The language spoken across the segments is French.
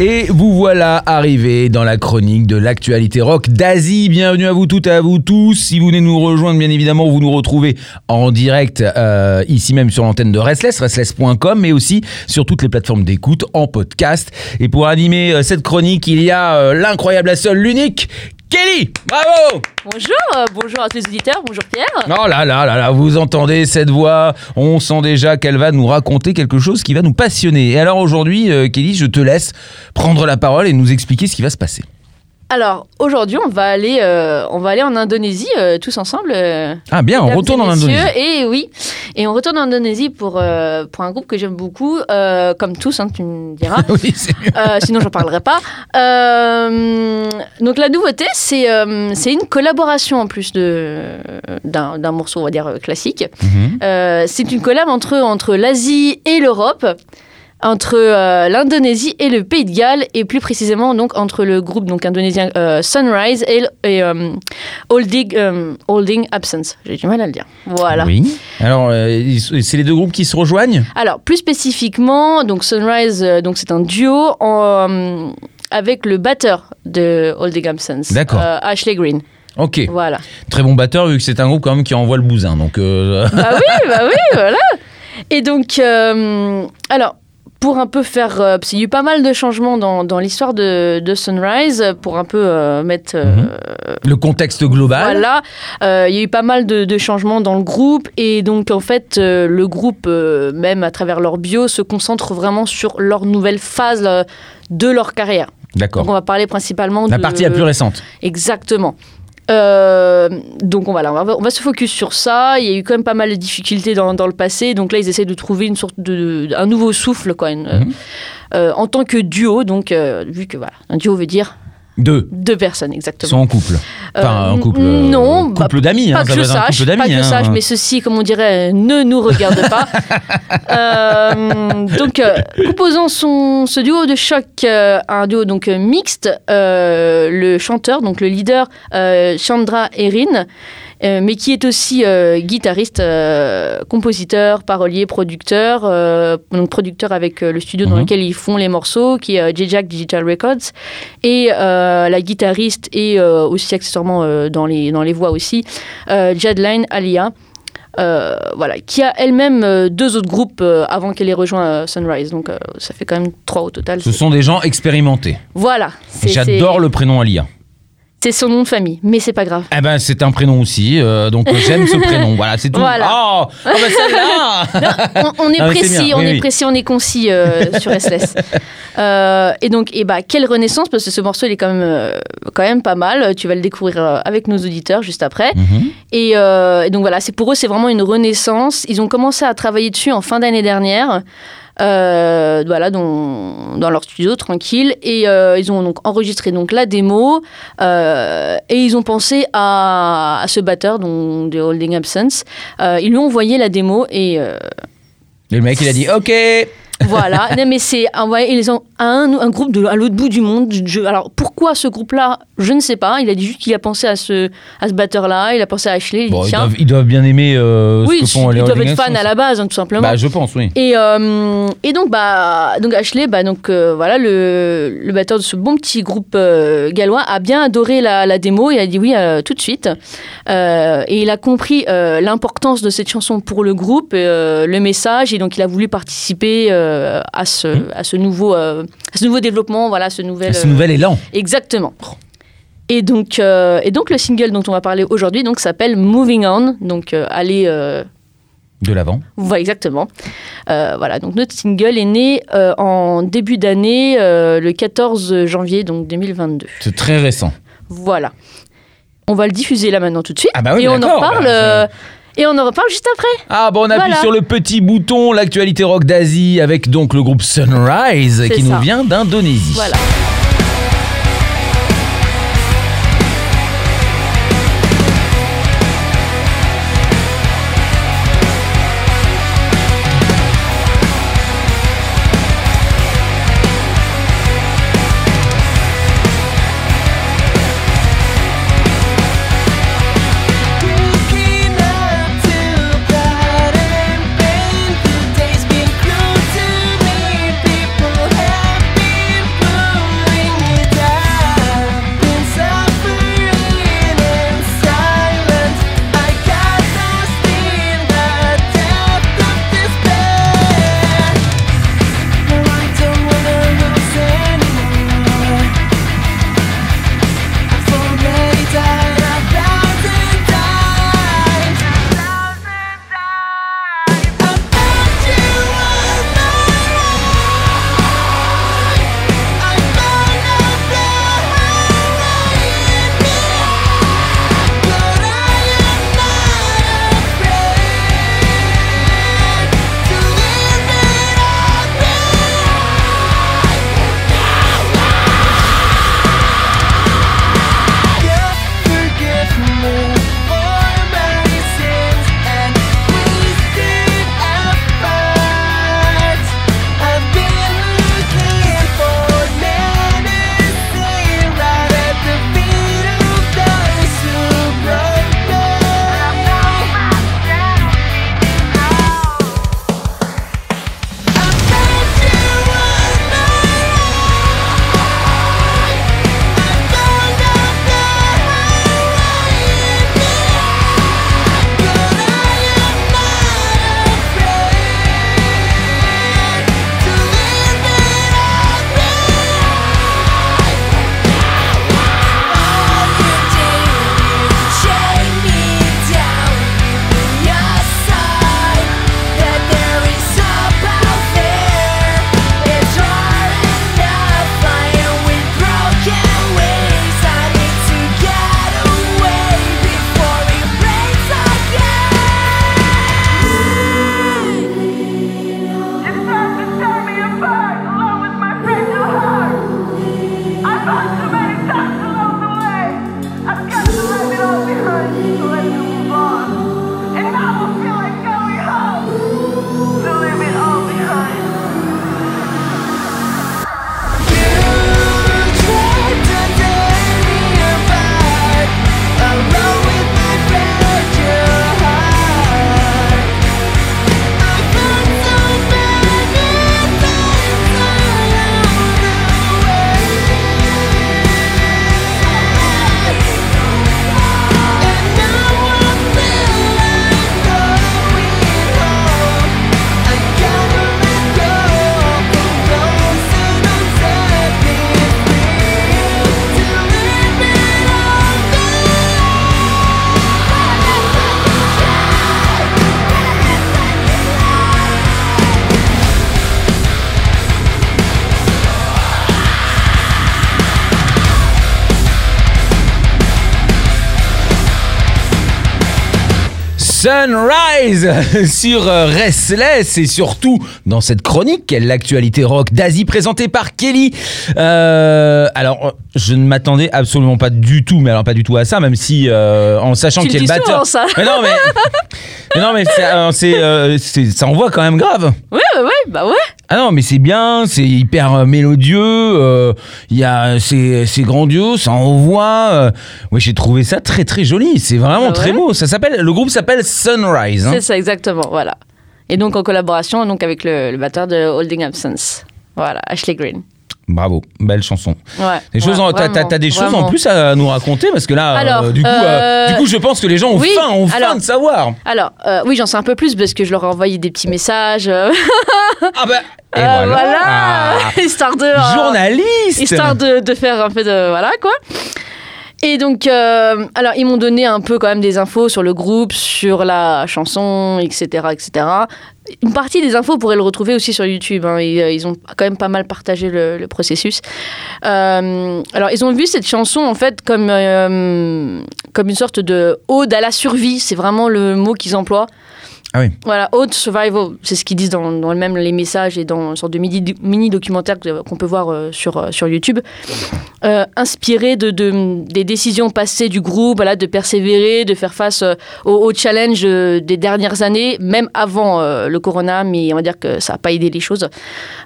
Et vous voilà arrivé dans la chronique de l'actualité rock d'Asie. Bienvenue à vous toutes et à vous tous. Si vous venez nous rejoindre, bien évidemment, vous nous retrouvez en direct euh, ici même sur l'antenne de Restless, restless.com, mais aussi sur toutes les plateformes d'écoute en podcast. Et pour animer euh, cette chronique, il y a euh, l'incroyable, la seule, l'unique, Kelly. Bravo Bonjour, euh, bonjour à tous les auditeurs, bonjour Pierre. Oh là là là là, vous entendez cette voix, on sent déjà qu'elle va nous raconter quelque chose qui va nous passionner. Et alors aujourd'hui, euh, Kelly, je te laisse prendre la parole et nous expliquer ce qui va se passer. Alors aujourd'hui, on va aller, euh, on va aller en Indonésie euh, tous ensemble. euh, Ah bien, on retourne et en. Indonésie. Et oui, et on retourne en Indonésie pour pour un groupe que j'aime beaucoup, comme tous, hein, tu me diras. oui, sinon, j'en parlerai pas. Donc la nouveauté, c'est c'est une collaboration en plus de d'un morceau, on va dire classique. Mhm. C'est une collab entre, entre l'Asie et l'Europe, entre euh, l'Indonésie et le Pays de Galles, et plus précisément donc entre le groupe donc indonésien euh, Sunrise et, et euh, Holding, Holding Absence. J'ai du mal à le dire. Voilà. Oui. Alors, c'est les deux groupes qui se rejoignent? Alors plus spécifiquement, donc Sunrise, donc c'est un duo en, avec le batteur de Holding Absence, D'accord. Ashley Green. Ok. Voilà. Très bon batteur vu que c'est un groupe quand même qui envoie le bousin. Donc, Bah oui, bah oui, voilà. Et donc, alors, pour un peu faire. euh, parce qu'il y a eu pas mal de changements dans, dans l'histoire de, de Sunrise, pour un peu euh, mettre. euh, Mhm. le contexte global. Voilà, il y a eu pas mal de, de changements dans le groupe et donc en fait le groupe, même à travers leur bio, se concentre vraiment sur leur nouvelle phase de leur carrière. Donc on D'accord. va parler principalement La de... partie la plus récente. Exactement. Euh, donc on, voilà, on, va, on va se focus sur ça. Il y a eu quand même pas mal de difficultés dans, dans le passé. Donc là, ils essaient de trouver une sorte de, de- un nouveau souffle, quoi, une- Mhm. euh, en tant que duo. Donc, euh, vu que voilà, un duo veut dire Deux. deux personnes, Ils exactement. sont en couple. Enfin, Euh, un couple. n- euh, non, bah, couple d'amis. pas hein, que je sache, couple d'amis. pas que je hein. sache, mais ceci, comme on dirait, ne nous regarde pas. Euh, donc, euh, composant son, ce duo de choc, un duo donc mixte, le chanteur, donc le leader Chandra Erin, euh, mais qui est aussi euh, guitariste, euh, compositeur, parolier, producteur, donc producteur avec le studio dans Mhm. lequel ils font les morceaux, qui est J-Jack Digital Records, et la guitariste et aussi accessoirement dans, les, dans les voix aussi, Jadline Alia. euh, voilà, qui a elle-même euh, deux autres groupes euh, avant qu'elle ait rejoint Sunrise. Donc ça fait quand même trois au total. Ce sont des gens expérimentés. Voilà. c'est- J'adore le prénom Alia. C'est son nom de famille, mais c'est pas grave. Eh ben, c'est un prénom aussi, euh, donc euh, j'aime ce prénom. Voilà, c'est tout. Voilà. Oh, oh bah celle-là on, on est précis, on oui, est oui. précis, on est concis euh, sur SLS. Euh, et donc, et bah, quelle renaissance parce que ce morceau il est quand même, quand même pas mal. Tu vas le découvrir avec nos auditeurs juste après. Mhm. Et, et donc voilà, c'est pour eux, c'est vraiment une renaissance. Ils ont commencé à travailler dessus en fin d'année dernière. Euh, voilà, dans, leur studio, tranquille. Et euh, ils ont donc enregistré donc la démo. euh, et ils ont pensé à, ce batteur, donc, de Holding Absence. Ils lui ont envoyé la démo et Et le mec, il a dit OK. Voilà. non, mais c'est ils ont un, un groupe de, à l'autre bout du monde. Je- alors pourquoi ce groupe-là? Je ne sais pas. Il a dit juste qu'il a pensé à ce, à ce batteur-là. Il a pensé à Ashley. Il dit ils doivent, ils doivent bien aimer euh, oui, ce que font ils les doivent Rolling être fans à la base, hein, tout simplement. Bah, je pense, oui. Et, euh, et donc, bah, donc Ashley, bah, donc, euh, voilà, le, le batteur de ce bon petit groupe euh, gallois a bien adoré la, la démo et a dit oui tout de suite. Et il a compris l'importance de cette chanson pour le groupe, le message, et donc il a voulu participer euh, à, ce, à, ce nouveau, euh, à ce nouveau développement, voilà, ce nouvel. Ce euh, nouvel élan. Exactement. Et donc, euh, et donc le single dont on va parler aujourd'hui donc s'appelle Moving On, donc euh, aller euh, De l'avant. voilà, exactement. Euh, voilà, donc notre single est né euh, en début d'année, euh, le 14 janvier donc 2022. C'est très récent. Voilà. On va le diffuser là maintenant tout de suite. Ah bah oui, et on en reparle. bah, euh, et on en reparle juste après. Ah bon, on appuie Voilà. sur le petit bouton, l'actualité rock d'Asie avec donc le groupe Sunrise qui ça. nous vient d'Indonésie. Voilà. Sunrise sur euh, Restless et surtout dans cette chronique, quelle l'actualité rock d'Asie présentée par Kelly. Euh, alors, euh, je ne m'attendais absolument pas du tout, mais alors pas du tout à ça, même si euh, en sachant qu'il y le a le dis batteur. ça. Mais non, mais, mais non, mais c'est, euh, ça envoie quand même grave. Ouais, ouais, ouais, bah ouais. Ah non, mais c'est bien, c'est hyper euh, mélodieux, euh, il y a, c'est, c'est grandiose, ça envoie. euh, ouais, j'ai trouvé ça très très joli, c'est vraiment Ah très beau. Ça s'appelle, le groupe s'appelle Sunrise. hein. C'est ça, exactement, voilà. Et donc en collaboration donc avec le, le batteur de Holding Absence. Voilà, Ashley Green. Bravo, belle chanson. Ouais. Des choses, ouais, en- des choses en plus à nous raconter parce que là, euh, du, coup, euh, euh, du coup, je pense que les gens ont oui, faim, ont faim de savoir. Alors, euh, oui, j'en sais un peu plus parce que je leur ai envoyé des petits messages. Ah bah, et euh, voilà. Ah, Histoire de. Journaliste. histoire de, de faire un peu de voilà quoi. Et donc, alors ils m'ont donné un peu quand même des infos sur le groupe, sur la chanson, etc., etc. Une partie des infos, vous pourrez le retrouver aussi sur YouTube. hein. Ils, euh, ils ont quand même pas mal partagé le, le processus. Euh, alors, ils ont vu cette chanson en fait comme euh, comme une sorte de ode à la survie. C'est vraiment le mot qu'ils emploient. Ah. Voilà, Ode Survival, c'est ce qu'ils disent dans, dans même les messages et dans une sorte de mini, mini documentaire que- qu'on peut voir euh, sur, euh, sur YouTube. Euh, inspiré de, de- des décisions passées du groupe, voilà, de persévérer, de faire face aux, aux challenges des dernières années, même avant le corona, mais on va dire que ça n'a pas aidé les choses.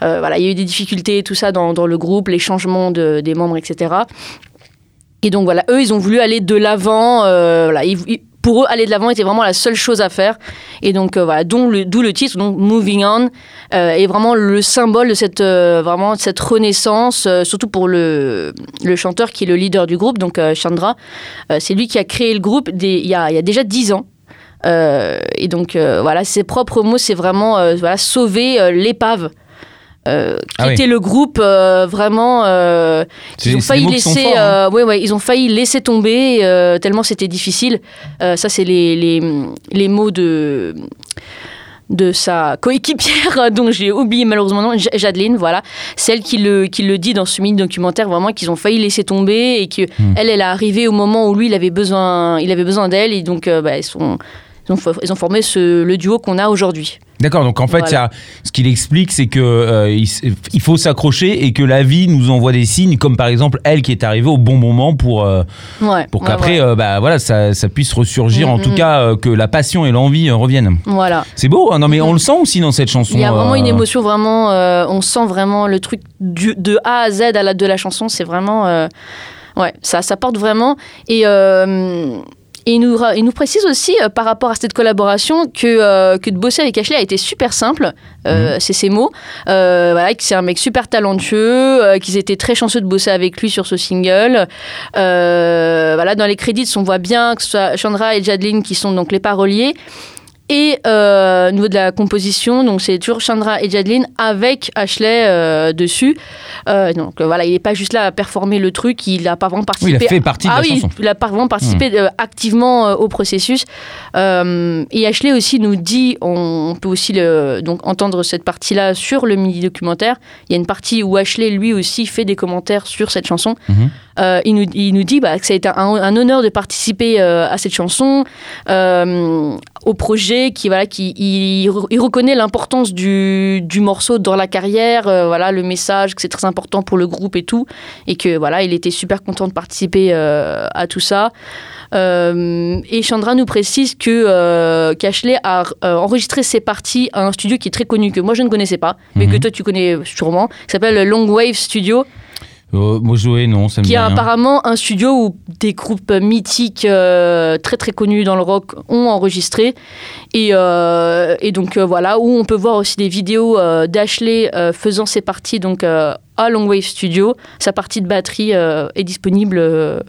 Voilà, il y a eu des difficultés, tout ça dans, le groupe, les changements de- des membres, etc. Et donc voilà, eux, ils ont voulu aller de l'avant. voilà, pour eux, aller de l'avant était vraiment la seule chose à faire. Et donc euh, voilà, d'où le, titre, donc Moving On, euh, est vraiment le symbole de cette, euh, vraiment, cette renaissance, surtout pour le, le chanteur qui est le leader du groupe, donc Chandra. C'est lui qui a créé le groupe il, y a, y a déjà 10 ans. Et donc voilà, ses propres mots, c'est vraiment voilà, sauver l'épave. Euh, qui Ah oui. le groupe euh, vraiment euh, ils ont failli laisser forts, hein. euh, ouais, ouais, ils ont failli laisser tomber tellement c'était difficile ça c'est les, les, les mots de de sa coéquipière dont j'ai oublié malheureusement Ja- Jadeline voilà celle qui le qui le dit dans ce mini documentaire vraiment qu'ils ont failli laisser tomber et que Hmm. elle elle est arrivée au moment où lui il avait besoin il avait besoin d'elle et donc bah, ils sont ils ont, ils ont formé ce, le duo qu'on a aujourd'hui. D'accord, donc en fait, Voilà. il y a- ce qu'il explique, c'est que euh, il, faut s'accrocher et que la vie nous envoie des signes, comme par exemple elle qui est arrivée au bon moment pour, euh, Ouais, pour qu'après, ouais. euh, bah, voilà, ça, ça puisse ressurgir, Mm, en tout mm. cas, euh, que la passion et l'envie reviennent. Voilà. C'est beau, hein non mais Mhm. on le sent aussi dans cette chanson. Il y a vraiment une émotion, vraiment, on sent vraiment le truc du- de A à Z à la, de la chanson, c'est vraiment, ouais, ça, ça porte vraiment. Et, et il, nous, ra- il nous précise aussi, euh, par rapport à cette collaboration, que, euh, que de bosser avec Ashley a été super simple, euh, c'est ses mots, voilà, que c'est un mec super talentueux, qu'ils étaient très chanceux de bosser avec lui sur ce single. Voilà, dans les crédits, on voit bien que ce soit Chandra et Jadeline qui sont donc les paroliers. Et euh, au niveau de la composition, donc c'est toujours Chandra et Jadeline avec Ashley euh, dessus. Euh, donc voilà, il n'est pas juste là à performer le truc, il n'a pas vraiment Oui, il participé. a fait partie de ah la oui, chanson. il a pas vraiment participé euh, activement au processus. Et Ashley aussi nous dit, on, on peut aussi le, donc entendre cette partie-là sur le mini documentaire. Il y a une partie où Ashley lui aussi fait des commentaires sur cette chanson. Mhm. Il, nous, il nous dit bah, que ça a été un, un honneur de participer à cette chanson, au projet, qui, voilà, qui, il, il reconnaît l'importance du, du morceau dans la carrière, euh, voilà, le message, que c'est très important pour le groupe et tout, et que voilà, il était super content de participer euh, à tout ça. Euh, et Chandra nous précise que qu'Ashley a enregistré ses parties à un studio qui est très connu, que moi je ne connaissais pas, mais Mhm. que toi tu connais sûrement, qui s'appelle Long Wave Studio Euh, moi, Joé, non, ça me qui rien. apparemment un studio où des groupes mythiques euh, très très connus dans le rock ont enregistré et, euh, et donc euh, voilà où on peut voir aussi des vidéos d'Ashley faisant ses parties donc à Long Wave Studio sa partie de batterie est disponible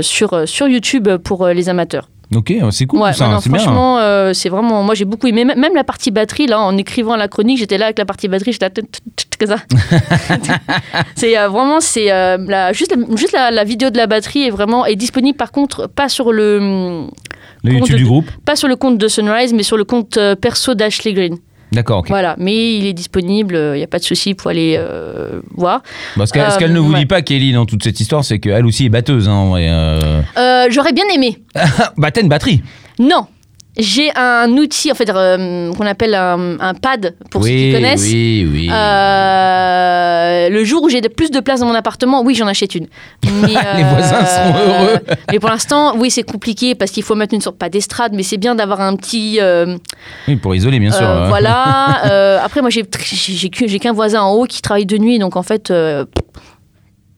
sur, sur YouTube pour les amateurs. Ok, c'est cool Ouais, ça, non, c'est bien. franchement, euh, c'est vraiment. Moi, j'ai beaucoup aimé. Même la partie batterie, là, en écrivant la chronique, j'étais là avec la partie batterie, j'étais là, c'est euh, vraiment, c'est euh, la- juste, la, juste la, la vidéo de la batterie est vraiment est disponible. Par contre, pas sur le Le YouTube du de- groupe. pas sur le compte de Sunrise, mais sur le compte euh, perso d'Ashley Green. D'accord, ok. Voilà, mais il est disponible. Il n'y a pas de souci pour aller euh, voir. Parce que, ce Euh, qu'elle ne vous ouais. dit pas, Kelly, dans toute cette histoire, c'est qu'elle aussi est batteuse. Hein, euh. Euh, J'aurais bien aimé. bah, t'as une batterie. Non. J'ai un outil, en fait, euh, qu'on appelle un, un pad, pour ceux qui connaissent. oui, oui. Euh, le jour où j'ai de- plus de place dans mon appartement, oui, j'en achète une. Mais, Les voisins seront heureux. Mais pour l'instant, oui, c'est compliqué parce qu'il faut mettre une sorte, pas d'estrade, mais c'est bien d'avoir un petit. euh, Oui, pour isoler, bien sûr. euh, hein. voilà. Euh, après, moi, j'ai qu'un voisin en haut qui travaille de nuit, donc en fait.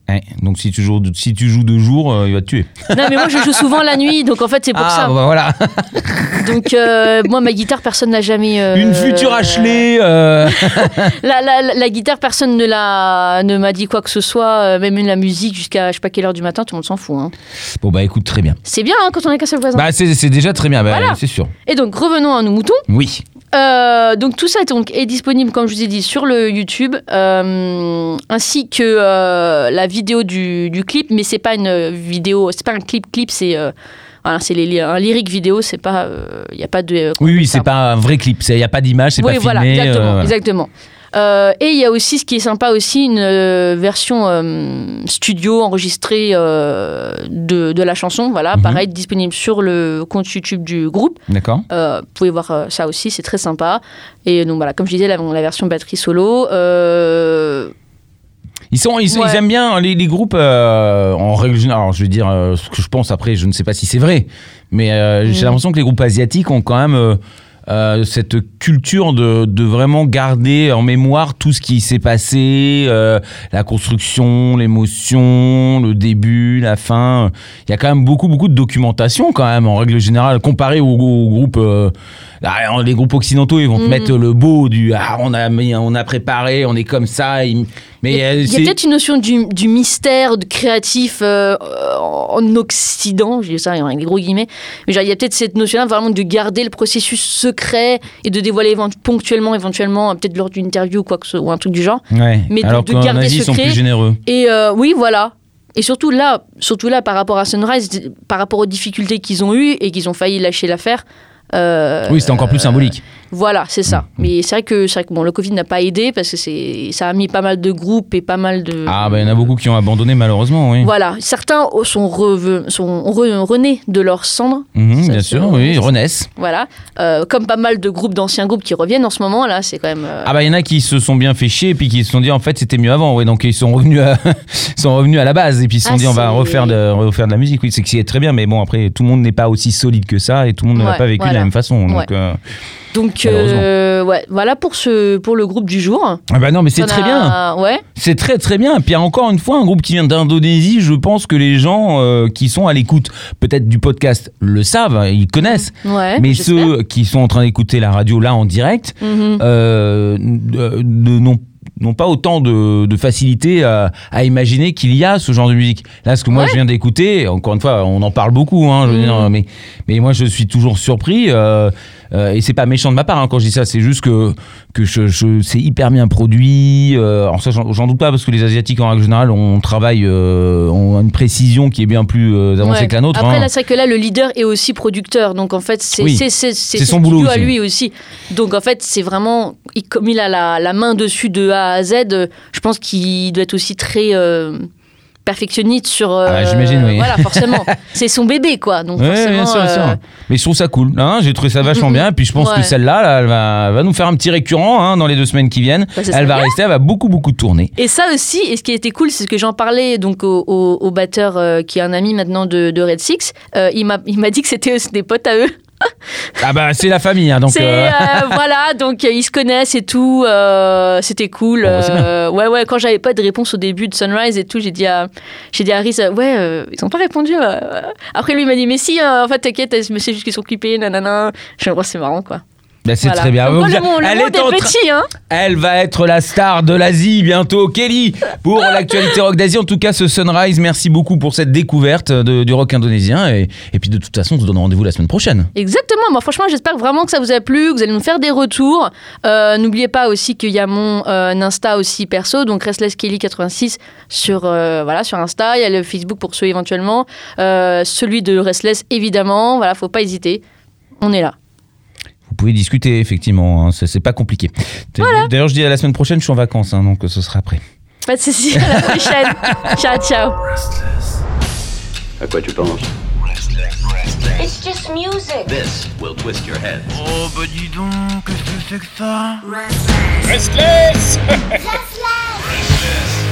Ouais, donc si tu joues, si tu joues deux jours, euh, il va te tuer. Non, mais moi, je joue souvent la nuit, donc en fait, c'est pour ah, ça. bah voilà. Donc, euh, moi, ma guitare, personne n'a jamais. euh, Une future Ashley. La, la, la- guitare, personne ne l'a, ne m'a dit quoi que ce soit, même la musique jusqu'à je sais pas quelle heure du matin, tout le monde s'en fout. hein. Bon, bah écoute, très bien. C'est bien hein, quand on a qu'un seul voisin. Bah, c'est c'est déjà très bien, bah, Voilà. c'est sûr. Et donc revenons à nos moutons. Oui. Euh, donc tout ça est, donc, est disponible, comme je vous ai dit, sur le YouTube, euh, ainsi que euh, la vidéo du, du clip, mais c'est pas une vidéo, c'est pas un clip clip, c'est voilà, c'est un lyrique vidéo, c'est pas, il y a pas de. Oui, oui, c'est pas un vrai clip. Il n'y a pas d'image, c'est Oui, pas voilà, filmé. exactement. voilà. exactement. Euh, et il y a aussi, ce qui est sympa aussi, une euh, version euh, studio enregistrée de, de la chanson. Voilà, Mhm. pareil, disponible sur le compte YouTube du groupe. D'accord. Vous pouvez voir ça aussi, c'est très sympa. Et donc voilà, comme je disais, la, la version batterie solo. Ils, sont, ils, sont- Ouais. ils aiment bien les, les groupes euh, en règle générale. Alors, je vais dire euh, ce que je pense après, je ne sais pas si c'est vrai, mais euh, j'ai Mm. l'impression que les groupes asiatiques ont quand même euh, euh, cette culture de, de vraiment garder en mémoire tout ce qui s'est passé, euh, la construction, l'émotion, le début, la fin. Il y a quand même beaucoup, beaucoup de documentation quand même en règle générale, comparé aux, aux groupes. Là, les groupes occidentaux, ils vont te Mhm. mettre le beau du ah, on a on a préparé, on est comme ça. mais Il y a, euh, a peut-être une notion du, du mystère, de créatif euh, en Occident, je dis ça avec des gros guillemets, mais genre, il y a peut-être cette notion-là vraiment de garder le processus secret et de dévoiler évent- ponctuellement, éventuellement, euh, peut-être lors d'une interview ou, quoi que ce, ou un truc du genre. Ouais. Mais de- Alors de qu'en garder Asie, ils sont secret. plus généreux. Et euh, oui, voilà. Et surtout là, surtout là, par rapport à Sunrise, par rapport aux difficultés qu'ils ont eues et qu'ils ont failli lâcher l'affaire. Euh, Oui, c'était encore plus symbolique. Voilà, c'est ça. Mm. Mais c'est vrai que, c'est vrai que bon, le Covid n'a pas aidé parce que c'est, ça a mis pas mal de groupes et pas mal de. Ah, bah, il y en a beaucoup qui ont abandonné, malheureusement, oui. Voilà, certains sont, reve- sont re- renés de leurs cendres, Mhm, bien sûr, oui, renaissent. voilà. Euh, comme pas mal de groupes, d'anciens groupes qui reviennent en ce moment, là, c'est quand même. euh, Ah, bah, il y en a qui se sont bien fait chier et puis qui se sont dit, en fait, c'était mieux avant, oui. Donc, ils sont revenus à, ils sont revenus à la base et puis ils se sont Ah, dit, on va refaire de, refaire de la musique. Oui, c'est que c'est très bien, mais bon, après, tout le monde n'est pas aussi solide que ça et tout le monde Ouais, pas vécu de la même façon. Donc, Ouais. euh, Donc, euh, ouais, voilà pour, ce, pour le groupe du jour. ah, bah, non, mais c'est très a- bien. Ouais. C'est très très bien. Puis encore une fois, un groupe qui vient d'Indonésie, je pense que les gens euh, qui sont à l'écoute peut-être du podcast le savent, ils connaissent. Ouais, Mais ceux qui sont en train d'écouter la radio là en direct Mhm. euh, euh, n'ont n'ont pas autant de, de facilité à, à imaginer qu'il y a ce genre de musique. Là, ce que moi Ouais. je viens d'écouter, encore une fois, on en parle beaucoup, hein, je veux Mhm. dire, mais, mais moi je suis toujours surpris. euh, euh, et c'est pas méchant de ma part hein, quand je dis ça, c'est juste que, que je, je- c'est hyper bien produit. euh, alors ça, j'en doute pas parce que les Asiatiques en règle générale, on travaille, euh, ont une précision qui est bien plus euh, avancée Ouais. que la nôtre. Après, hein. là, c'est vrai que là, le leader est aussi producteur. Donc, en fait, c'est Oui. son boulot à lui aussi. Donc, en fait, c'est vraiment. il- comme il a la, la main dessus de A à Z, euh, je pense qu'il doit être aussi très. Euh, perfectionniste sur euh, Ah, j'imagine, oui. voilà forcément c'est son bébé quoi donc Ouais, forcément bien sûr, bien sûr. euh, Mais je trouve ça cool. hein, J'ai trouvé ça vachement bien. Et puis je pense Ouais. que celle-là, là, elle va, va nous faire un petit récurrent hein, dans les deux semaines qui viennent. Bah, elle va bien. rester, elle va beaucoup, beaucoup tourner. Et ça aussi, et ce qui était cool, c'est ce que j'en parlais donc au, au- au batteur euh, qui est un ami maintenant de, de Red Six. Euh, il m'a il m'a dit que c'était des potes à eux. Ah bah c'est la famille. hein, donc, C'est euh, euh, voilà, donc euh, ils se connaissent et tout. euh, C'était cool. Bon, bah, c'est euh, ouais, ouais. Quand j'avais pas de réponse au début de Sunrise et tout, j'ai dit à j'ai dit à Harris, euh, ouais, euh, ils ont pas répondu. euh. Après lui il m'a dit mais si, euh, en fait t'inquiète, sais juste qu'ils sont clippés, nanana. Je me dis, oh, c'est marrant quoi. Bah, c'est Voilà. très bien. Donc, le monde, le elle, monde est petit, hein. elle va être la star de l'Asie bientôt. Kelly, pour l'actualité rock d'Asie. En tout cas, ce Sunrise, merci beaucoup pour cette découverte de- du rock indonésien. Et, et puis de toute façon, on se donne rendez-vous la semaine prochaine. Exactement. Moi, franchement, j'espère vraiment que ça vous a plu, que vous allez nous faire des retours. Euh, N'oubliez pas aussi qu'il y a mon euh, Insta aussi perso, donc Restless Kelly 86 sur euh, voilà sur Insta. Il y a le Facebook pour ceux éventuellement, celui de Restless évidemment. Voilà, faut pas hésiter. On est là. Vous pouvez discuter, effectivement. hein, c'est c'est pas compliqué. D'ailleurs, je dis à la semaine prochaine, je suis en vacances, hein, donc ce sera après. Pas de soucis. À la prochaine. ciao, ciao. À quoi tu penses? Restless, restless. It's just music. This will twist your head. Oh bah dis donc, qu'est-ce que c'est que ça? Restless Restless.